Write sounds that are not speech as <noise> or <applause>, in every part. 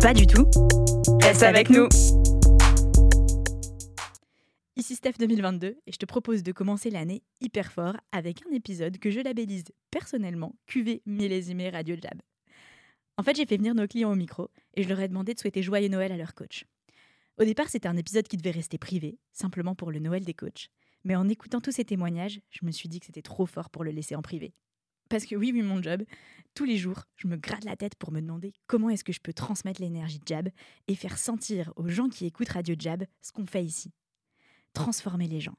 pas du tout, reste avec nous. Ici Steph 2022 et je te propose de commencer l'année hyper fort avec un épisode que je labellise personnellement QV millésimé Radio Jab. En fait, j'ai fait venir nos clients au micro et je leur ai demandé de souhaiter joyeux Noël à leur coach. Au départ, c'était un épisode qui devait rester privé, simplement pour le Noël des coachs. Mais en écoutant tous ces témoignages, je me suis dit que c'était trop fort pour le laisser en privé. Parce que oui, oui, mon job, tous les jours, je me gratte la tête pour me demander comment est-ce que je peux transmettre l'énergie Jab et faire sentir aux gens qui écoutent Radio Jab ce qu'on fait ici. Transformer les gens.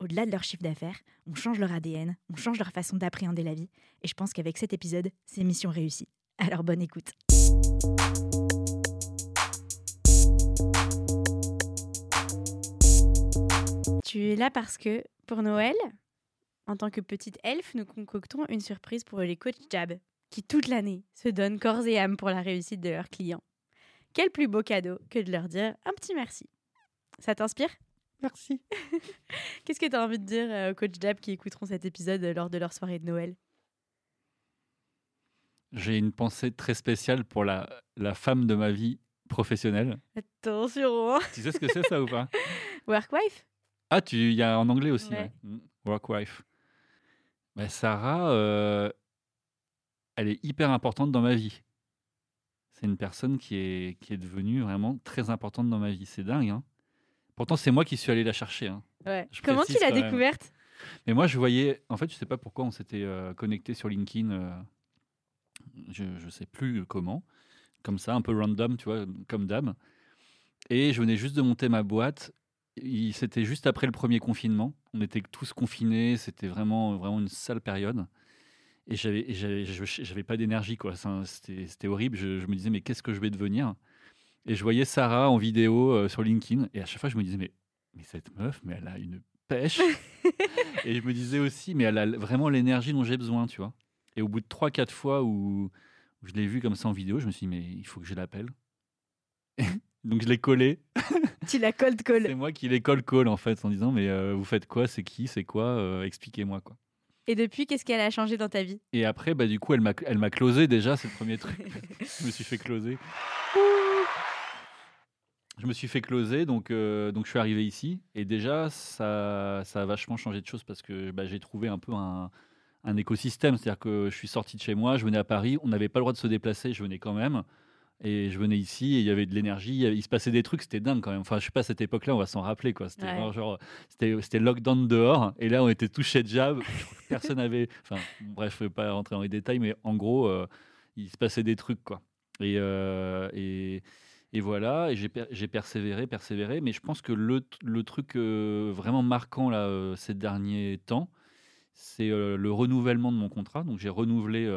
Au-delà de leur chiffre d'affaires, on change leur ADN, on change leur façon d'appréhender la vie, et je pense qu'avec cet épisode, c'est mission réussie. Alors bonne écoute. Tu es là parce que, pour Noël, en tant que petite elfe, nous concoctons une surprise pour les coachs Jab, qui toute l'année se donnent corps et âme pour la réussite de leurs clients. Quel plus beau cadeau que de leur dire un petit merci. Ça t'inspire? Merci. <laughs> Qu'est-ce que tu as envie de dire euh, aux coachs Jab qui écouteront cet épisode euh, lors de leur soirée de Noël? J'ai une pensée très spéciale pour la, la femme de ma vie professionnelle. Attention hein. Tu sais ce que c'est ça ou pas? <laughs> Workwife Ah, il y a en anglais aussi. Ouais. ouais. Mm, Workwife. Bah, Sarah, euh, elle est hyper importante dans ma vie. C'est une personne qui est, qui est devenue vraiment très importante dans ma vie. C'est dingue. Hein Pourtant, c'est moi qui suis allé la chercher. hein. ouais. Comment tu l'as découverte? Mais moi, je voyais. En fait, je sais pas pourquoi on s'était euh, connecté sur LinkedIn. euh, je ne sais plus comment. Comme ça, un peu random, tu vois, comme dame. Et je venais juste de monter ma boîte. C'était juste après le premier confinement. On était tous confinés. C'était vraiment, vraiment une sale période. Et j'avais, pas d'énergie, quoi. C'était, c'était horrible. Je, je me disais, mais qu'est-ce que je vais devenir? Et je voyais Sarah en vidéo euh, sur LinkedIn. Et à chaque fois, je me disais, mais, mais cette meuf, mais elle a une pêche. <laughs> et je me disais aussi, mais elle a vraiment l'énergie dont j'ai besoin, tu vois. Et au bout de 3-4 fois où, où je l'ai vue comme ça en vidéo, je me suis dit, mais il faut que je l'appelle. Donc je l'ai collé. <laughs> Tu l'as cold C'est call. moi qui l'ai call call en fait, en disant, mais euh, vous faites quoi? C'est qui? C'est quoi? Euh, Expliquez-moi quoi. Et depuis, qu'est-ce qu'elle a changé dans ta vie? Et après, bah, du coup, elle m'a, elle m'a closé déjà, c'est le premier truc. <laughs> je me suis fait closer. Je me suis fait closer, donc, euh, donc je suis arrivé ici. Et déjà, ça, ça a vachement changé de choses parce que bah, j'ai trouvé un peu un, un écosystème. C'est-à-dire que je suis sorti de chez moi, je venais à Paris, on n'avait pas le droit de se déplacer, je venais quand même. Et je venais ici et il y avait de l'énergie, il se passait des trucs, c'était dingue quand même. Enfin, je sais pas, à cette époque-là, on va s'en rappeler. quoi. C'était Ouais. genre, c'était, lockdown dehors. Et là, on était tous chez Jab. Personne n'avait. Enfin, bref, je vais pas rentrer dans les détails, mais en gros, euh, il se passait des trucs, quoi. Et, euh, et, et voilà, et j'ai, per- j'ai persévéré, persévéré. Mais je pense que le, le truc euh, vraiment marquant là, ces derniers temps, c'est le renouvellement de mon contrat. Donc j'ai renouvelé,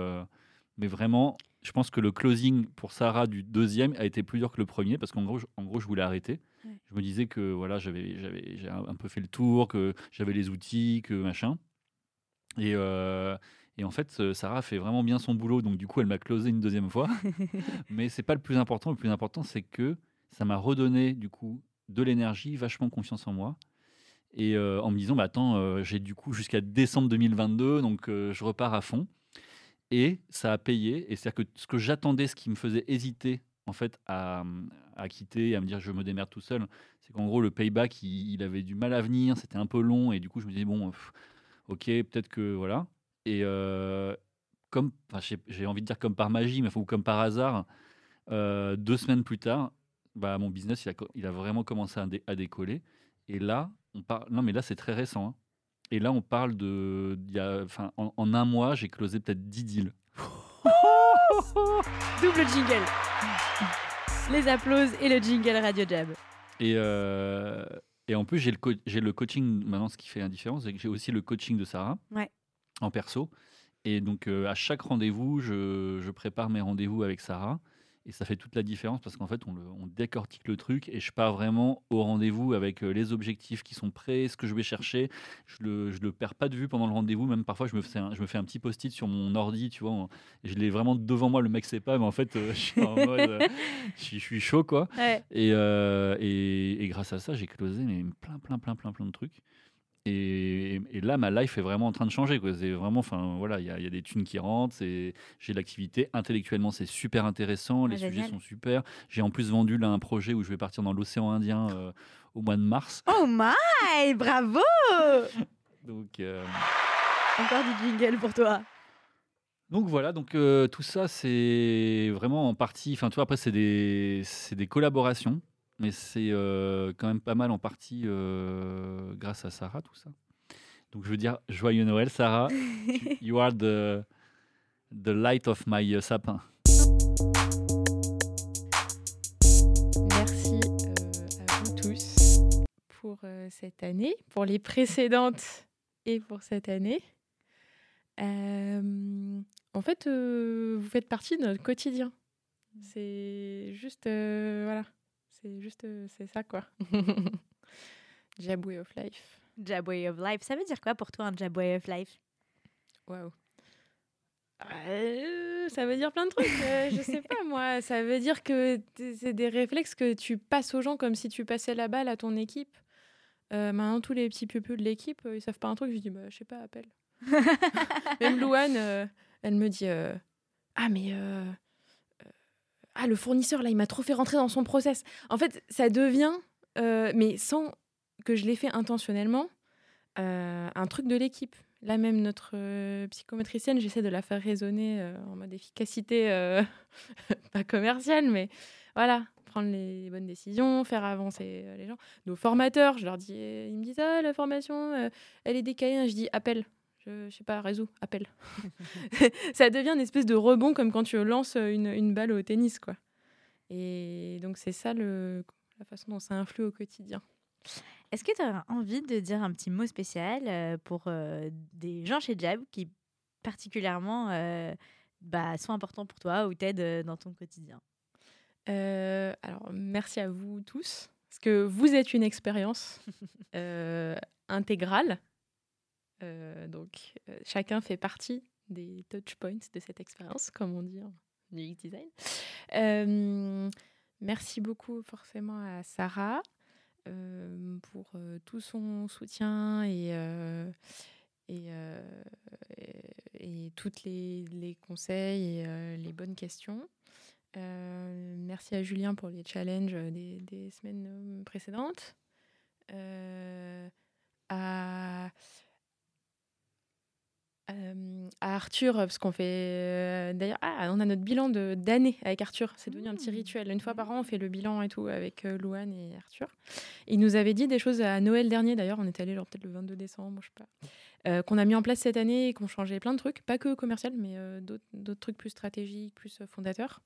mais vraiment, je pense que le closing pour Sarah du deuxième a été plus dur que le premier parce qu'en gros, je, en gros, je voulais arrêter. Ouais. Je me disais que voilà, j'avais, j'avais, j'ai un peu fait le tour, que j'avais les outils, que machin. Et, euh, et en fait, euh, Sarah fait vraiment bien son boulot, donc du coup, elle m'a closé une deuxième fois. <laughs> Mais c'est pas le plus important. Le plus important, c'est que ça m'a redonné du coup de l'énergie, vachement confiance en moi. Et euh, en me disant, bah, attends, euh, j'ai du coup jusqu'à décembre 2022, donc je repars à fond. Et ça a payé. Et c'est-à-dire que ce que j'attendais, ce qui me faisait hésiter en fait à, à quitter à me dire je me démerde tout seul, c'est qu'en gros le payback il, avait du mal à venir, c'était un peu long et du coup je me disais bon, ok peut-être que voilà. Et euh, comme j'ai envie de dire comme par magie, mais ou comme par hasard, euh, deux semaines plus tard, bah, mon business il a, il a vraiment commencé à décoller. Et là, on parle. Non, mais là, c'est très récent. hein. Et là, on parle de. y a- en, en un mois, j'ai closé peut-être 10 deals. <laughs> Double jingle. Les applauses et le jingle Radio Jab. Et, euh, et en plus, j'ai le, co- j'ai le coaching. Maintenant, ce qui fait la différence, c'est que j'ai aussi le coaching de Sarah Ouais. en perso. Et donc, euh, à chaque rendez-vous, je, je prépare mes rendez-vous avec Sarah. Et ça fait toute la différence parce qu'en fait, on, le- on décortique le truc et je pars vraiment au rendez-vous avec euh, les objectifs qui sont prêts, ce que je vais chercher. Je le, je le perds pas de vue pendant le rendez-vous. Même parfois, je me fais un, je me fais un petit post-it sur mon ordi, tu vois. je l'ai vraiment devant moi. Le mec sait pas, mais en fait, euh, <laughs> je suis en mode. euh, je, suis- je suis chaud, quoi. Ouais. Et, euh, et, et grâce à ça, j'ai closé mais plein, plein, plein, plein, plein de trucs. Et, et là, ma life est vraiment en train de changer. C'est vraiment, enfin voilà, il y, a- il y a des thunes qui rentrent. J'ai de l'activité. Intellectuellement, c'est super intéressant. Les Ah, sujets sont super. J'ai en plus vendu là un projet où je vais partir dans l'océan Indien euh, au mois de mars. Oh my Bravo <laughs> Donc, euh, Encore du jingle pour toi. donc voilà, donc euh, tout ça, c'est vraiment en partie. Enfin, tu vois, après, c'est des, c'est des collaborations, mais c'est euh, quand même pas mal en partie euh, grâce à Sarah, tout ça. Donc, je veux dire, joyeux Noël, Sarah. Tu- <laughs> you are the, the light of my euh, sapin. Merci euh, à vous tous pour euh, cette année, pour les précédentes et pour cette année. Euh, en fait, euh, vous faites partie de notre quotidien. C'est juste, euh, voilà, c'est juste, euh, c'est ça quoi. <laughs> Jab Way of Life. Jab Way of Life. Ça veut dire quoi pour toi un Jab Way of Life? Waouh. Euh, ça veut dire plein de trucs. euh, je sais <laughs> pas moi. Ça veut dire que c'est des réflexes que tu passes aux gens comme si tu passais la balle à ton équipe. Euh, maintenant, tous les petits pupus de l'équipe, ils savent pas un truc. Je dis, bah, je sais pas, appelle. <laughs> Même Louane, elle me dit, ah mais ah le fournisseur là, il m'a trop fait rentrer dans son process. En fait, ça devient, euh, mais sans que je l'ai fait intentionnellement, euh, un truc de l'équipe. Là même notre euh, psychométricienne, j'essaie de la faire raisonner en mode efficacité, <laughs> pas commerciale, mais voilà, prendre les bonnes décisions, faire avancer les gens. Nos formateurs, je leur dis, ils me disent ah la formation, elle est décalée, je dis appelle. Je, je sais pas, réseau, appelle. <laughs> ça devient une espèce de rebond comme quand tu lances une, une balle au tennis, quoi. Et donc c'est ça le, la façon dont ça influe au quotidien. Est-ce que tu as envie de dire un petit mot spécial euh, pour euh, des gens chez Jab qui particulièrement euh, bah, sont importants pour toi ou t'aident dans ton quotidien? Euh, alors, merci à vous tous, parce que vous êtes une expérience <laughs> intégrale. Euh, donc, euh, chacun fait partie des touch points de cette expérience, comme on dit en UX design. Euh, merci beaucoup forcément à Sarah pour tout son soutien et, et, et, toutes les, les conseils et les bonnes questions. Merci à Julien pour les challenges des, des semaines précédentes. À, euh, à Arthur, parce qu'on fait. euh, D'ailleurs, ah, on a notre bilan de- d'année avec Arthur. C'est devenu un petit Mmh. rituel. Une fois par an, on fait le bilan et tout avec euh, Louane et Arthur. Il nous avait dit des choses à Noël dernier, d'ailleurs. On est allé genre peut-être le 22 décembre, je sais pas. euh, qu'on a mis en place cette année et qu'on changeait plein de trucs, pas que commercial, mais euh, d'autres d'autres trucs plus stratégiques, plus fondateurs.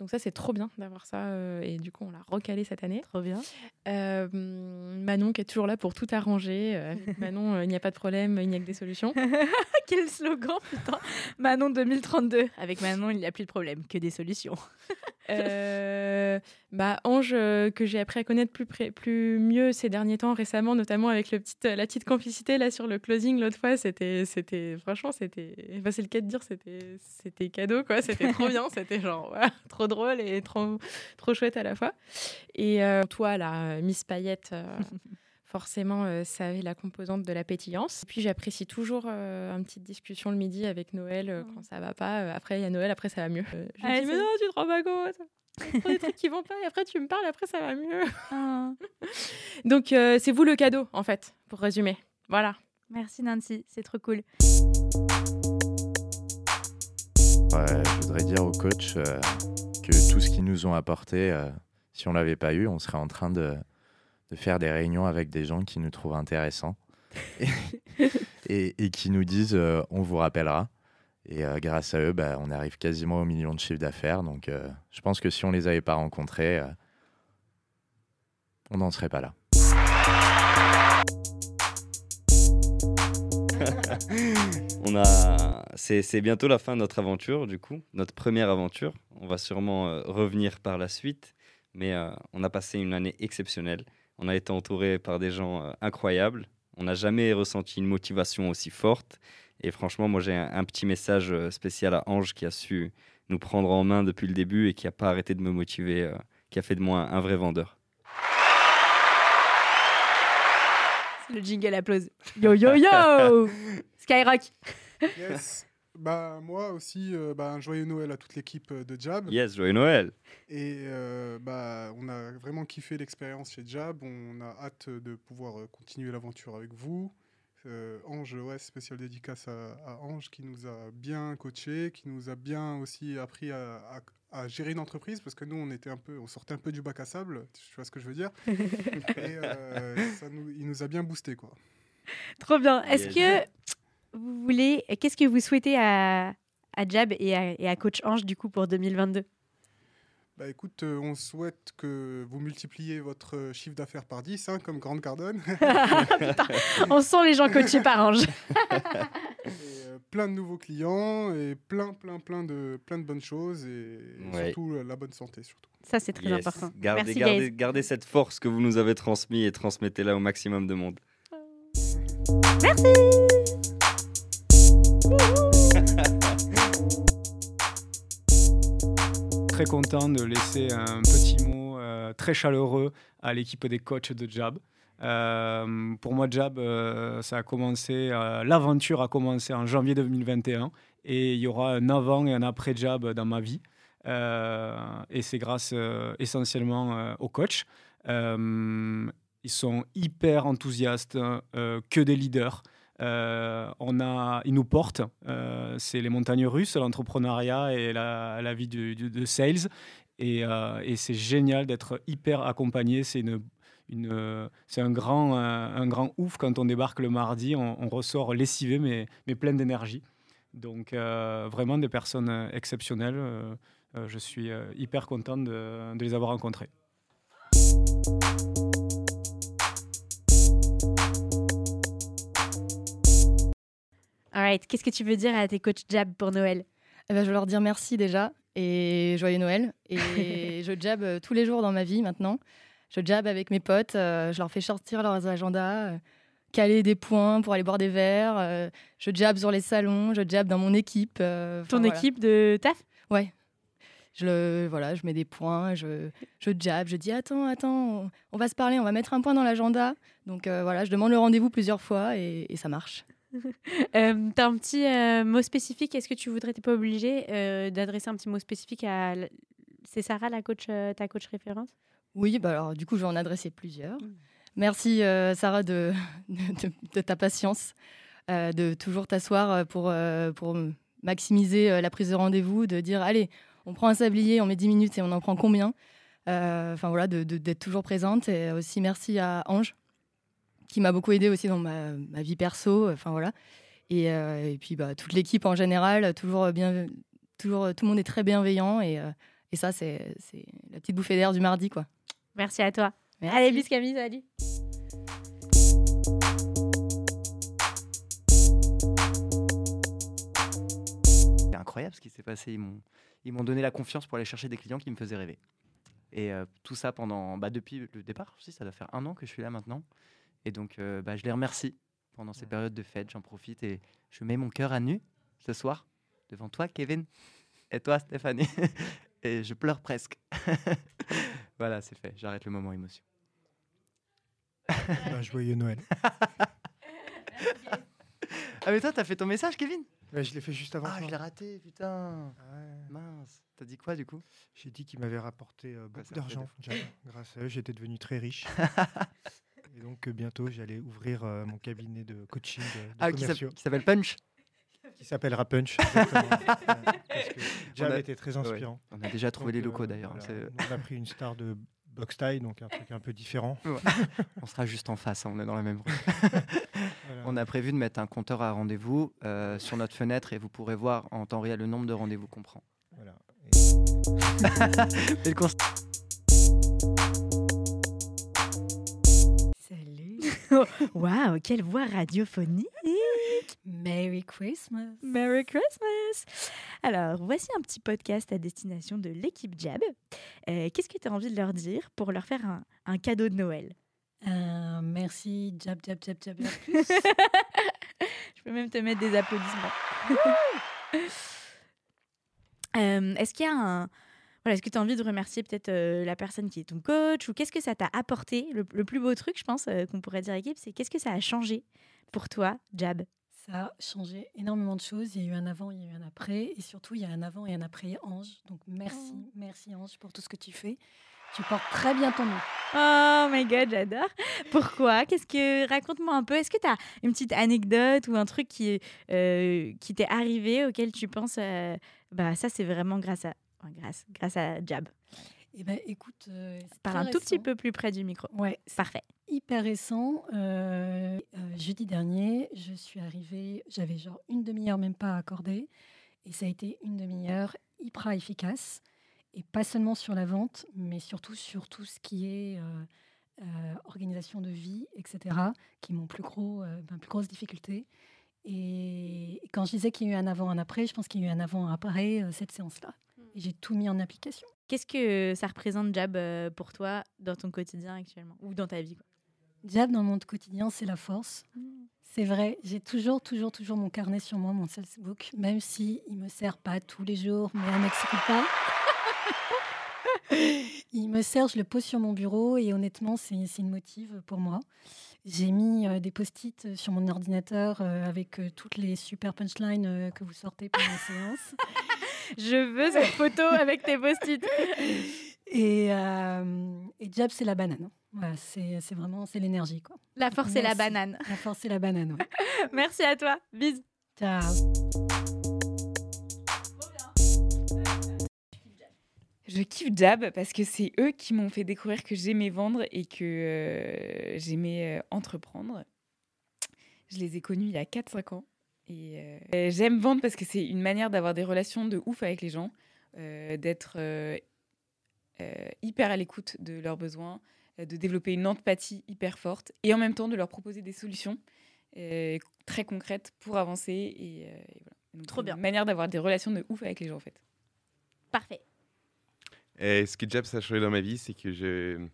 Donc ça, c'est trop bien d'avoir ça. euh, et du coup, on l'a recalé cette année. Trop bien. Euh, Manon qui est toujours là pour tout arranger. Euh, <laughs> Manon, il n'y a pas de problème, il n'y a que des solutions. <laughs> Quel slogan, putain Manon 2032. Avec Manon, il n'y a plus de problème, que des solutions. <laughs> Bah, Ange, que j'ai appris à connaître plus, près- plus mieux ces derniers temps, récemment, notamment avec le petit, la petite complicité là sur le closing l'autre fois. C'était, c'était, franchement, c'était, enfin, c'est le cas de dire, c'était, c'était cadeau, quoi. C'était trop bien, c'était genre, ouais, trop drôle et trop, trop chouette à la fois. Et euh, toi, là, Miss Paillette. euh, <laughs> Forcément, euh, ça avait la composante de la pétillance. Et puis, j'apprécie toujours euh, une petite discussion le midi avec Noël euh, quand ça va pas. Après, il y a Noël, après, ça va mieux. Euh, je Ouais, dis, mais non, tu te rends pas compte. Il y a trop des trucs qui vont pas. Et après, tu me parles, après, ça va mieux. Ah, <laughs> Donc, euh, c'est vous le cadeau, en fait, pour résumer. Voilà. merci Nancy, c'est trop cool. Ouais, je voudrais dire aux coachs euh, que tout ce qu'ils nous ont apporté, euh, si on l'avait pas eu, on serait en train de, de faire des réunions avec des gens qui nous trouvent intéressants <laughs> et, et- et qui nous disent euh, on vous rappellera. Et euh, grâce à eux, bah, on arrive quasiment au million de chiffre d'affaires. Donc euh, je pense que si on les avait pas rencontrés, euh, on n'en serait pas là. <laughs> On a, c'est, bientôt la fin de notre aventure, du coup, notre première aventure. On va sûrement euh, revenir par la suite, mais euh, on a passé une année exceptionnelle. On a été entouré par des gens euh, incroyables. On n'a jamais ressenti une motivation aussi forte. Et franchement, moi, j'ai un, petit message spécial à Ange qui a su nous prendre en main depuis le début et qui n'a pas arrêté de me motiver, qui a fait de moi un vrai vendeur. Le jingle applause. Yo yo yo <laughs> Skyrock Yes. Bah, moi aussi, euh, bah, un joyeux Noël à toute l'équipe euh, de Jab. Yes, joyeux Noël Et euh, bah, on a vraiment kiffé l'expérience chez Jab. On a hâte de pouvoir euh, continuer l'aventure avec vous. Euh, Ange, ouais, spécial dédicace à, à Ange qui nous a bien coaché, qui nous a bien aussi appris à, à- à gérer une entreprise parce que nous, on était un peu, on sortait un peu du bac à sable. Tu vois ce que je veux dire <laughs> Et euh, ça nous, il nous a bien boosté, quoi. Trop bien. Est-ce que vous voulez. Qu'est-ce que vous souhaitez à, à Jab et à, et à Coach Ange du coup pour 2022 Bah écoute, euh, on souhaite que vous multipliez votre euh, chiffre d'affaires par 10, hein, comme Grande Cardone. <laughs> On sent les gens coachés par Ange. <laughs> plein de nouveaux clients et plein, plein, plein de, plein de bonnes choses et Ouais. surtout euh, la bonne santé surtout. Ça, c'est très Yes. important. Gardez, Merci, gardez, guys. gardez cette force que vous nous avez transmise et transmettez-la au maximum de monde. <laughs> Très content de laisser un petit mot euh, très chaleureux à l'équipe des coachs de Jab. Euh, pour moi, Jab, euh, ça a commencé, euh, l'aventure a commencé en janvier 2021 et il y aura un avant et un après Jab dans ma vie. Et c'est grâce essentiellement aux coachs. Euh, ils sont hyper enthousiastes, que des leaders. On a, ils nous portent. C'est les montagnes russes, l'entrepreneuriat et la, vie de, de- sales. Et, et c'est génial d'être hyper accompagné. C'est une, une, euh, c'est un grand, un, un grand ouf quand on débarque le mardi. On, on ressort lessivé, mais, mais plein d'énergie. Donc, euh, vraiment des personnes euh, exceptionnelles. Euh, euh, je suis euh, hyper content de, de les avoir rencontrés. Alright, qu'est-ce que tu veux dire à tes coachs Jab pour Noël? Eh ben, je veux leur dire merci déjà et joyeux Noël. Et <laughs> je jab euh, tous les jours dans ma vie maintenant. Je jab avec mes potes, euh, je leur fais sortir leurs agendas, euh, caler des points pour aller boire des verres. euh, je jab sur les salons, je jab dans mon équipe. Ton voilà. équipe de taf? Ouais. Je, le, voilà, je mets des points, je, je jab, je dis attends, attends, on, on va se parler, on va mettre un point dans l'agenda. Donc euh, voilà, je demande le rendez-vous plusieurs fois et, et ça marche. <laughs> Euh, T'as un petit euh, mot spécifique Est-ce que tu voudrais, t'es pas obligé d'adresser un petit mot spécifique à. C'est Sarah, la coach, ta coach référence? Oui, bah alors du coup, je vais en adresser plusieurs. Merci euh, Sarah de, <laughs> de, de ta patience, euh, de toujours t'asseoir euh, pour, euh, pour maximiser la prise de rendez-vous, de dire allez, on prend un sablier, on met 10 minutes et on en prend combien? Enfin voilà, de- de- d'être toujours présente. Et aussi merci à Ange, qui m'a beaucoup aidé aussi dans ma, ma vie perso. Enfin voilà. Et, et puis bah, toute l'équipe en général, toujours bien, toujours, tout le monde est très bienveillant. Et, et ça, c'est c'est la petite bouffée d'air du mardi. quoi. Merci à toi. Merci. Allez, bis Camille, salut. C'est incroyable ce qui s'est passé. Ils m'ont, ils m'ont donné la confiance pour aller chercher des clients qui me faisaient rêver. Et euh, tout ça pendant, bah, depuis le départ aussi, ça doit faire un an que je suis là maintenant. Et donc, euh, bah, je les remercie pendant ces périodes de fête. J'en profite et je mets mon cœur à nu ce soir devant toi, Kevin, et toi, Stéphanie. <laughs> et je pleure presque. <laughs> voilà, c'est fait. J'arrête le moment émotion. Bah, joyeux Noël. <laughs> Ah, mais toi, t'as fait ton message, Kevin? Ouais, je l'ai fait juste avant. Ah, toi. je l'ai raté, putain. Ouais. Mince. T'as dit quoi, du coup? J'ai dit qu'ils m'avaient rapporté euh, beaucoup d'argent. Grâce à eux, j'étais devenu très riche. <laughs> Et donc euh, bientôt, j'allais ouvrir euh, mon cabinet de coaching euh, de Ah, qui s'appelle Punch? Qui s'appellera Punch. <laughs> On a- était très ouais, inspirant. on a déjà trouvé les locaux, d'ailleurs, voilà, nous, on a pris une star de box tie, donc un truc un peu différent. Ouais. on sera juste en face, hein, on est dans la même rue. <laughs> Voilà. On a prévu de mettre un compteur à rendez-vous euh, sur notre fenêtre et vous pourrez voir en temps réel le nombre de rendez-vous qu'on prend. Voilà. Et <laughs> le Salut. Waouh, quelle voix radiophonique. Merry Christmas. Merry Christmas. Alors, voici un petit podcast à destination de l'équipe Jab. Euh, Qu'est-ce que tu as envie de leur dire pour leur faire un, un cadeau de Noël? Euh, merci, Jab, Jab, Jab, Jab. <laughs> <laughs> Je peux même te mettre des applaudissements. <laughs> Euh, est-ce qu'il y a un... Voilà, est-ce que tu as envie de remercier peut-être euh, la personne qui est ton coach ou qu'est-ce que ça t'a apporté? Le, le plus beau truc, je pense, euh, qu'on pourrait dire équipe, c'est qu'est-ce que ça a changé pour toi, Jab? Ça a changé énormément de choses. Il y a eu un avant, il y a eu un après. Et surtout, il y a un avant et un après Ange. Donc merci, merci Ange pour tout ce que tu fais. Tu portes très bien ton nom. Oh my god, j'adore. Pourquoi? Qu'est-ce que raconte-moi un peu. Est-ce que tu as une petite anecdote ou un truc qui euh, qui t'est arrivé auquel tu penses euh, bah ça c'est vraiment grâce à grâce grâce à Jab. Eh ben, écoute, euh, Parle un tout petit peu plus près du micro. Ouais, Parfait. hyper récent. Euh, euh, jeudi dernier, je suis arrivée, j'avais genre une demi-heure même pas accordée. Et ça a été une demi-heure hyper efficace. Et pas seulement sur la vente, mais surtout sur tout ce qui est euh, organisation de vie, etc., qui est mon plus gros, ma plus grosse difficulté. Et quand je disais qu'il y a eu un avant, un après, je pense qu'il y a eu un avant, un après cette séance-là. J'ai tout mis en application. Qu'est-ce que ça représente Jab euh, pour toi dans ton quotidien actuellement? Ou dans ta vie quoi? Jab dans mon quotidien, c'est la force. C'est vrai, j'ai toujours, toujours, toujours mon carnet sur moi, mon Facebook, même si il me sert pas tous les jours, mais un mec s'écoute pas. <laughs> il me sert, je le pose sur mon bureau et honnêtement, c'est une motive pour moi. J'ai mis euh, des post-it sur mon ordinateur euh, avec euh, toutes les super punchlines euh, que vous sortez pendant la séance. <laughs> Je veux cette photo avec tes post-it. Et, euh, et Jab, c'est la banane. Voilà, c'est vraiment c'est l'énergie. quoi. La force et la banane. La force et la banane, ouais. <laughs> Merci à toi. Bisous. Ciao. Je kiffe Jab parce que c'est eux qui m'ont fait découvrir que j'aimais vendre et que euh, j'aimais euh, entreprendre. Je les ai connus il y a 4-5 ans. Et euh, j'aime vendre parce que c'est une manière d'avoir des relations de ouf avec les gens, euh, d'être hyper à l'écoute de leurs besoins, de développer une empathie hyper forte et en même temps de leur proposer des solutions très concrètes pour avancer. Et, et voilà. Donc, Trop bien. Une manière d'avoir des relations de ouf avec les gens en fait. Parfait. Et ce que ça a changé dans ma vie, c'est que je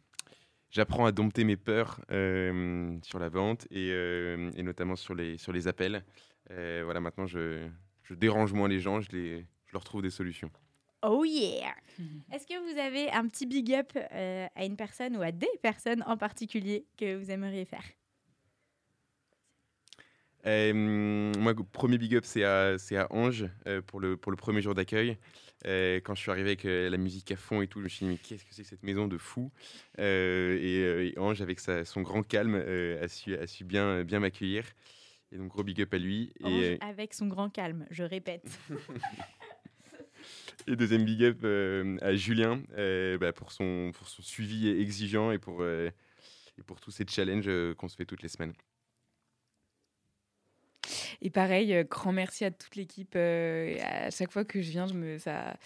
j'apprends à dompter mes peurs euh, sur la vente et, euh, et notamment sur les, sur les appels. Euh, voilà, maintenant, je, je dérange moins les gens, je, les, je leur trouve des solutions. Oh yeah Est-ce que vous avez un petit big up à une personne ou à des personnes en particulier que vous aimeriez faire? Moi, le premier big up, c'est à, Ange pour, le, pour le premier jour d'accueil. Euh, quand je suis arrivé avec euh, la musique à fond et tout, je me suis dit, mais qu'est-ce que c'est que cette maison de fou? Euh, et, et Ange, avec sa- son grand calme, a su, a su bien, bien m'accueillir. Et donc, gros big up à lui. Ange Et, avec son grand calme, je répète. <laughs> <laughs> et deuxième big up à Julien bah, pour, son, pour son suivi exigeant et pour, et pour tous ces challenges qu'on se fait toutes les semaines. Et pareil, euh, grand merci à toute l'équipe. euh, à chaque fois que je viens, je me, ça,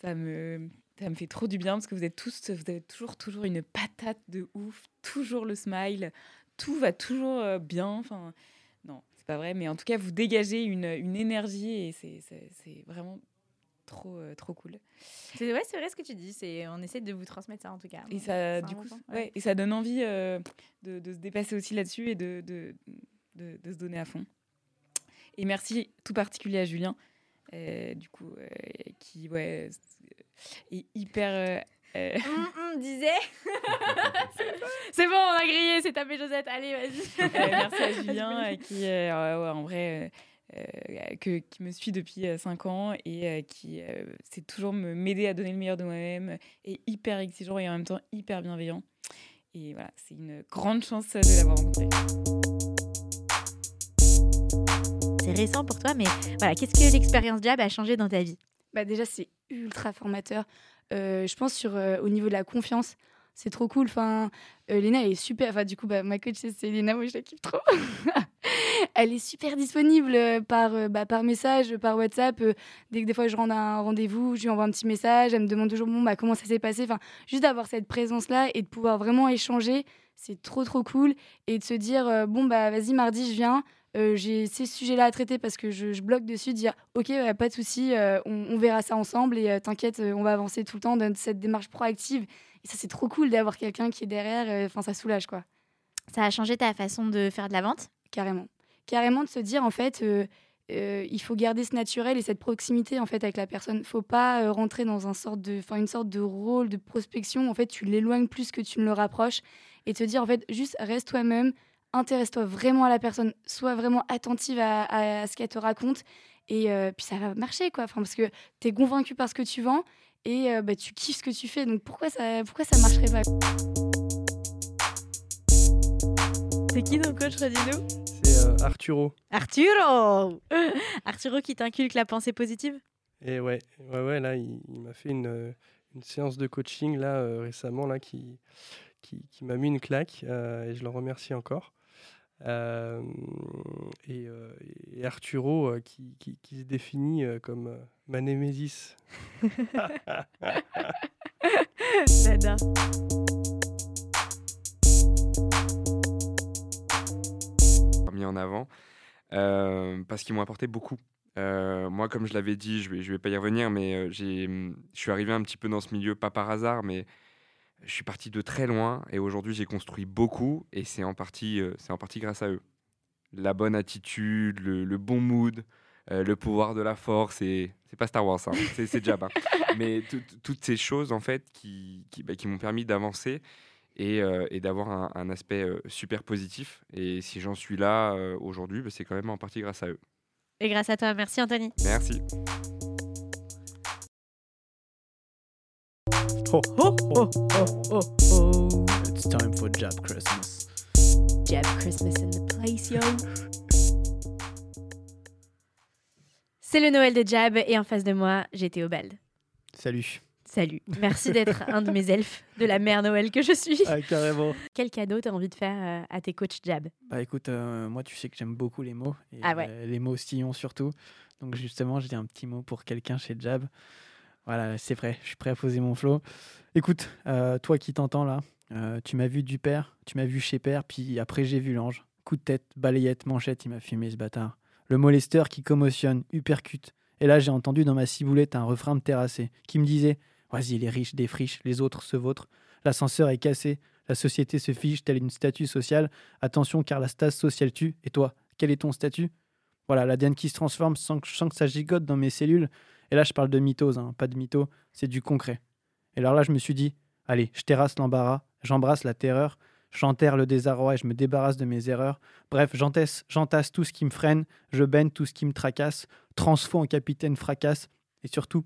ça, me, ça me fait trop du bien parce que vous êtes tous, vous avez toujours, toujours une patate de ouf, toujours le smile, tout va toujours euh, bien. Enfin, non, c'est pas vrai, mais en tout cas, vous dégagez une, une énergie et c'est- vraiment trop, trop cool. C'est ouais, c'est vrai ce que tu dis. C'est on essaie de vous transmettre ça en tout cas. Et ça, du coup, important, ouais, ouais. et ça donne envie euh, de, de se dépasser aussi là-dessus et de, de, de, de se donner à fond. Et merci tout particulier à Julien, euh, du coup, euh, qui ouais, est hyper. euh, euh, Hum, hum, <laughs> disait. c'est bon, on a grillé, c'est tapé Josette. Allez, vas-y. <laughs> Euh, merci à Julien euh, qui, euh, ouais, en vrai, euh, euh, que, qui me suit depuis 5 ans et euh, qui euh, sait toujours m'aider à donner le meilleur de moi-même, et hyper exigeant et en même temps hyper bienveillant. Et voilà, c'est une grande chance de l'avoir rencontré. Pour toi, mais voilà, qu'est-ce que l'expérience Jab a changé dans ta vie? Bah déjà c'est ultra formateur. Euh, je pense sur euh, au niveau de la confiance, c'est trop cool. Enfin, euh, Léna est super. Enfin du coup bah, ma coach c'est Léna, moi je la kiffe trop. <laughs> elle est super disponible euh, par bah, par message, par WhatsApp. dès que des fois je rends un rendez-vous, je lui envoie un petit message. Elle me demande toujours bon bah comment ça s'est passé? Enfin juste d'avoir cette présence là et de pouvoir vraiment échanger, c'est trop trop cool et de se dire bon bah vas-y mardi je viens. Euh, j'ai ces sujets-là à traiter parce que je, je bloque dessus, dire ok, pas de souci, euh, on, on verra ça ensemble et euh, t'inquiète, on va avancer tout le temps dans cette démarche proactive. Et ça, c'est trop cool d'avoir quelqu'un qui est derrière. Enfin, ça soulage quoi. Ça a changé ta façon de faire de la vente? Carrément. Carrément de se dire en fait. il faut garder ce naturel et cette proximité en fait avec la personne. Faut pas rentrer dans un sorte de, une sorte de rôle de prospection. En fait, tu l'éloignes plus que tu ne le rapproches et te dire en fait juste reste toi-même, intéresse-toi vraiment à la personne, sois vraiment attentive à, à- à ce qu'elle te raconte et euh, puis ça va marcher quoi. Enfin parce que tu es convaincu par ce que tu vends et euh, bah, tu kiffes ce que tu fais. Donc pourquoi ça, pourquoi ça marcherait pas? C'est qui ton coach, redis-nous C'est euh, Arturo. Arturo <laughs> Arturo qui t'inculque la pensée positive? Et ouais, ouais, ouais, là, il, il m'a fait une, euh, une séance de coaching là euh, récemment là qui, qui, qui m'a mis une claque euh, et je le remercie encore. Euh, et, euh, et Arturo euh, qui, se définit comme euh, ma némésis. J'adore. <laughs> mis en avant parce qu'ils m'ont apporté beaucoup. Moi, comme je l'avais dit, je vais, je vais pas y revenir, mais je suis arrivé un petit peu dans ce milieu, pas par hasard, mais je suis parti de très loin et aujourd'hui j'ai construit beaucoup et c'est en partie, euh, c'est en partie grâce à eux. La bonne attitude, le, le bon mood, euh, le pouvoir de la force, et c'est pas Star Wars, hein, <laughs> c'est, c'est Jab. hein. Mais tout- toutes ces choses en fait qui, qui, bah, qui m'ont permis d'avancer et, euh, et d'avoir un, un aspect super positif. Et si j'en suis là aujourd'hui, bah, c'est quand même en partie grâce à eux. Et grâce à toi, merci Anthony. Merci. Ho, ho, ho, ho, ho. It's time for Jab Christmas. Jab Christmas in the place, yo. C'est le Noël de Jab et en face de moi, j'ai Théobald. Salut. Salut. Merci d'être <laughs> un de mes elfes de la mère Noël que je suis. Ah, carrément. Quel cadeau t'as envie de faire euh, à tes coachs Jab? Bah écoute, euh, moi tu sais que j'aime beaucoup les mots, et Ah ouais. euh, les mots stillons surtout. Donc justement, j'ai un petit mot pour quelqu'un chez Jab. Voilà, c'est vrai, je suis prêt à poser mon flow. Écoute, euh, toi qui t'entends là, euh, tu m'as vu du père, tu m'as vu chez père, puis après j'ai vu l'ange. Coup de tête, balayette, manchette, il m'a fumé ce bâtard. Le molesteur qui commotionne, uppercut. Et là j'ai entendu dans ma ciboulette un refrain de terrassé qui me disait Vas-y, les riches défrichent, les autres se vautrent. L'ascenseur est cassé, la société se fige telle une statue sociale. Attention car la stase sociale tue. Et toi, quel est ton statut? Voilà, la Diane qui se transforme sans que je sens que ça gigote dans mes cellules. Et là, je parle de mythose, hein, pas de mytho, c'est du concret. Et alors là, je me suis dit, allez, je terrasse l'embarras, j'embrasse la terreur, j'enterre le désarroi je me débarrasse de mes erreurs. Bref, j'entasse, tout ce qui me freine, je baigne tout ce qui me tracasse, transfo en capitaine fracasse. Et surtout,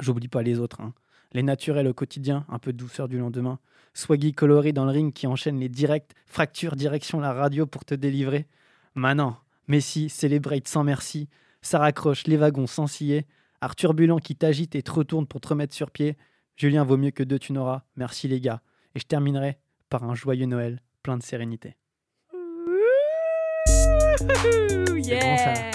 j'oublie pas les autres. hein. Les naturels au quotidien, un peu de douceur du lendemain. Swaggy coloré dans le ring qui enchaîne les directs, fracture direction la radio pour te délivrer. Manan, Messi, celebrate sans merci. Ça raccroche les wagons sans scier. Art turbulent qui t'agite et te retourne pour te remettre sur pied. Julien vaut mieux que deux, tu n'auras. Merci les gars. Et je terminerai par un joyeux Noël plein de sérénité. Yeah.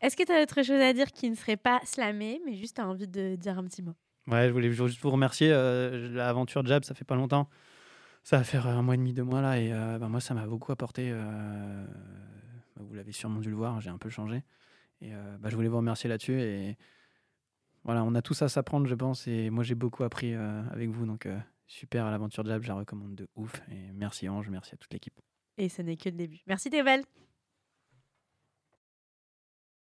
Est-ce que tu as autre chose à dire qui ne serait pas slamé, mais juste as envie de dire un petit mot? Ouais, je voulais juste vous remercier. euh, L'aventure Jab, ça fait pas longtemps. Ça va faire un mois et demi, deux mois là. Et euh, bah, moi, ça m'a beaucoup apporté. euh, bah, vous l'avez sûrement dû le voir, j'ai un peu changé. Et euh, bah, je voulais vous remercier là-dessus. Et voilà, on a tous à s'apprendre, je pense. Et moi, j'ai beaucoup appris euh, avec vous. Donc, euh, super, l'aventure Jab, je la recommande de ouf. Et merci Ange, merci à toute l'équipe. Et ce n'est que le début. Merci Théobald.